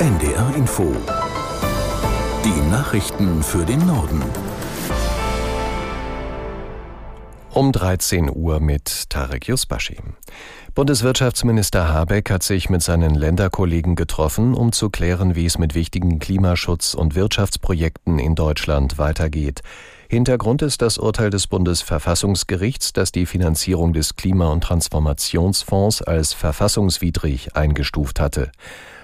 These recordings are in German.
NDR Info. Die Nachrichten für den Norden. Um 13 Uhr mit Tarek Yusbashi. Bundeswirtschaftsminister Habeck hat sich mit seinen Länderkollegen getroffen, um zu klären, wie es mit wichtigen Klimaschutz- und Wirtschaftsprojekten in Deutschland weitergeht. Hintergrund ist das Urteil des Bundesverfassungsgerichts, das die Finanzierung des Klima- und Transformationsfonds als verfassungswidrig eingestuft hatte.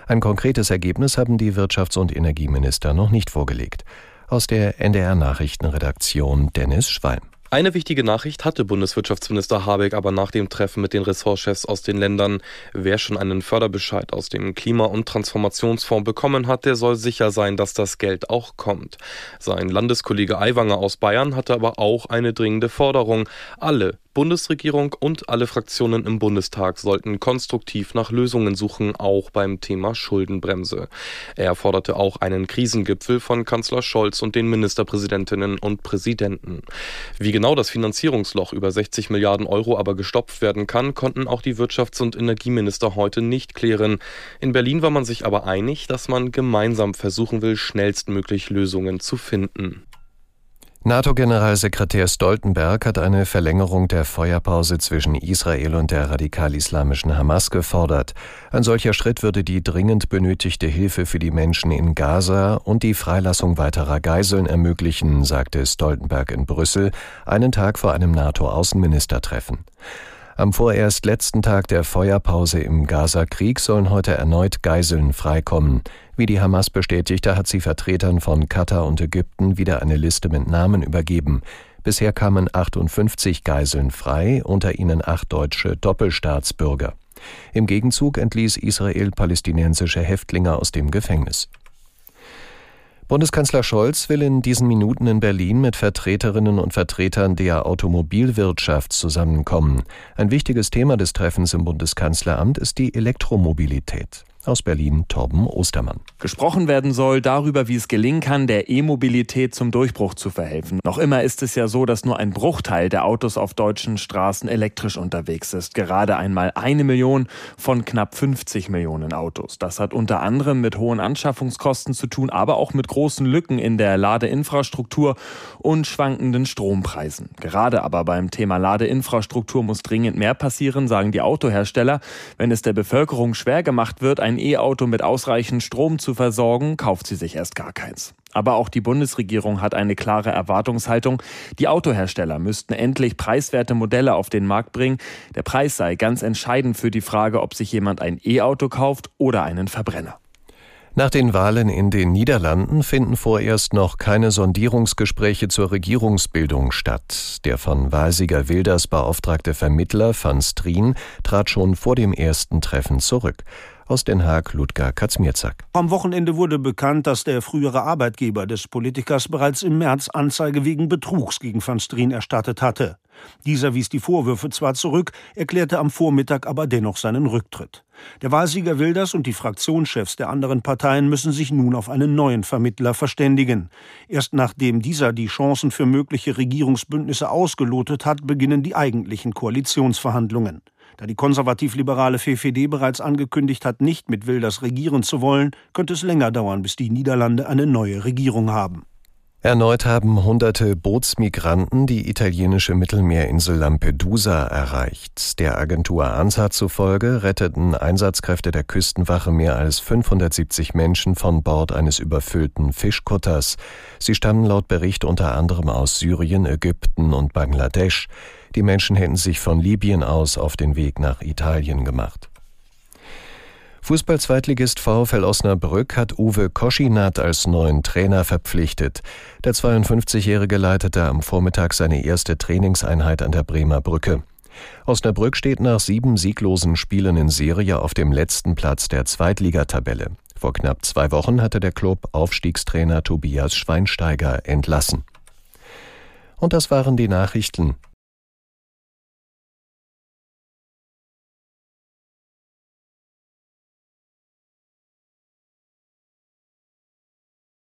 Ein konkretes Ergebnis haben die Wirtschafts- und Energieminister noch nicht vorgelegt. Aus der NDR Nachrichtenredaktion Dennis Schwalm. Eine wichtige Nachricht hatte Bundeswirtschaftsminister Habeck aber nach dem Treffen mit den Ressortchefs aus den Ländern. Wer schon einen Förderbescheid aus dem Klima- und Transformationsfonds bekommen hat, der soll sicher sein, dass das Geld auch kommt. Sein Landeskollege Aiwanger aus Bayern hatte aber auch eine dringende Forderung. Alle Bundesregierung und alle Fraktionen im Bundestag sollten konstruktiv nach Lösungen suchen, auch beim Thema Schuldenbremse. Er forderte auch einen Krisengipfel von Kanzler Scholz und den Ministerpräsidentinnen und Präsidenten. Wie genau das Finanzierungsloch über 60 Milliarden Euro aber gestopft werden kann, konnten auch die Wirtschafts- und Energieminister heute nicht klären. In Berlin war man sich aber einig, dass man gemeinsam versuchen will, schnellstmöglich Lösungen zu finden. NATO-Generalsekretär Stoltenberg hat eine Verlängerung der Feuerpause zwischen Israel und der radikal-islamischen Hamas gefordert. Ein solcher Schritt würde die dringend benötigte Hilfe für die Menschen in Gaza und die Freilassung weiterer Geiseln ermöglichen, sagte Stoltenberg in Brüssel, einen Tag vor einem NATO-Außenministertreffen. Am vorerst letzten Tag der Feuerpause im Gaza-Krieg sollen heute erneut Geiseln freikommen. Wie die Hamas bestätigte, hat sie Vertretern von Katar und Ägypten wieder eine Liste mit Namen übergeben. Bisher kamen 58 Geiseln frei, unter ihnen acht deutsche Doppelstaatsbürger. Im Gegenzug entließ Israel palästinensische Häftlinge aus dem Gefängnis. Bundeskanzler Scholz will in diesen Minuten in Berlin mit Vertreterinnen und Vertretern der Automobilwirtschaft zusammenkommen. Ein wichtiges Thema des Treffens im Bundeskanzleramt ist die Elektromobilität. Aus Berlin Torben Ostermann. Gesprochen werden soll darüber, wie es gelingen kann, der E-Mobilität zum Durchbruch zu verhelfen. Noch immer ist es ja so, dass nur ein Bruchteil der Autos auf deutschen Straßen elektrisch unterwegs ist. Gerade einmal eine Million von knapp 50 Millionen Autos. Das hat unter anderem mit hohen Anschaffungskosten zu tun, aber auch mit großen Lücken in der Ladeinfrastruktur und schwankenden Strompreisen. Gerade aber beim Thema Ladeinfrastruktur muss dringend mehr passieren, sagen die Autohersteller. Wenn es der Bevölkerung schwer gemacht wird, ein E-Auto mit ausreichend Strom zu versorgen, kauft sie sich erst gar keins. Aber auch die Bundesregierung hat eine klare Erwartungshaltung. Die Autohersteller müssten endlich preiswerte Modelle auf den Markt bringen. Der Preis sei ganz entscheidend für die Frage, ob sich jemand ein E-Auto kauft oder einen Verbrenner. Nach den Wahlen in den Niederlanden finden vorerst noch keine Sondierungsgespräche zur Regierungsbildung statt. Der von Wahlsieger Wilders beauftragte Vermittler van Strien trat schon vor dem ersten Treffen zurück. Aus Den Haag Ludger Katzmierzak. Am Wochenende wurde bekannt, dass der frühere Arbeitgeber des Politikers bereits im März Anzeige wegen Betrugs gegen van Strien erstattet hatte. Dieser wies die Vorwürfe zwar zurück, erklärte am Vormittag aber dennoch seinen Rücktritt. Der Wahlsieger Wilders und die Fraktionschefs der anderen Parteien müssen sich nun auf einen neuen Vermittler verständigen. Erst nachdem dieser die Chancen für mögliche Regierungsbündnisse ausgelotet hat, beginnen die eigentlichen Koalitionsverhandlungen. Da die konservativ-liberale VVD bereits angekündigt hat, nicht mit Wilders regieren zu wollen, könnte es länger dauern, bis die Niederlande eine neue Regierung haben. Erneut haben hunderte Bootsmigranten die italienische Mittelmeerinsel Lampedusa erreicht. Der Agentur ANSA zufolge retteten Einsatzkräfte der Küstenwache mehr als 570 Menschen von Bord eines überfüllten Fischkutters. Sie stammen laut Bericht unter anderem aus Syrien, Ägypten und Bangladesch. Die Menschen hätten sich von Libyen aus auf den Weg nach Italien gemacht. Fußball-Zweitligist VfL Osnabrück hat Uwe Koschinat als neuen Trainer verpflichtet. Der 52-Jährige leitete am Vormittag seine erste Trainingseinheit an der Bremer Brücke. Osnabrück steht nach sieben sieglosen Spielen in Serie auf dem letzten Platz der Zweitligatabelle. Vor knapp zwei Wochen hatte der Club Aufstiegstrainer Tobias Schweinsteiger entlassen. Und das waren die Nachrichten.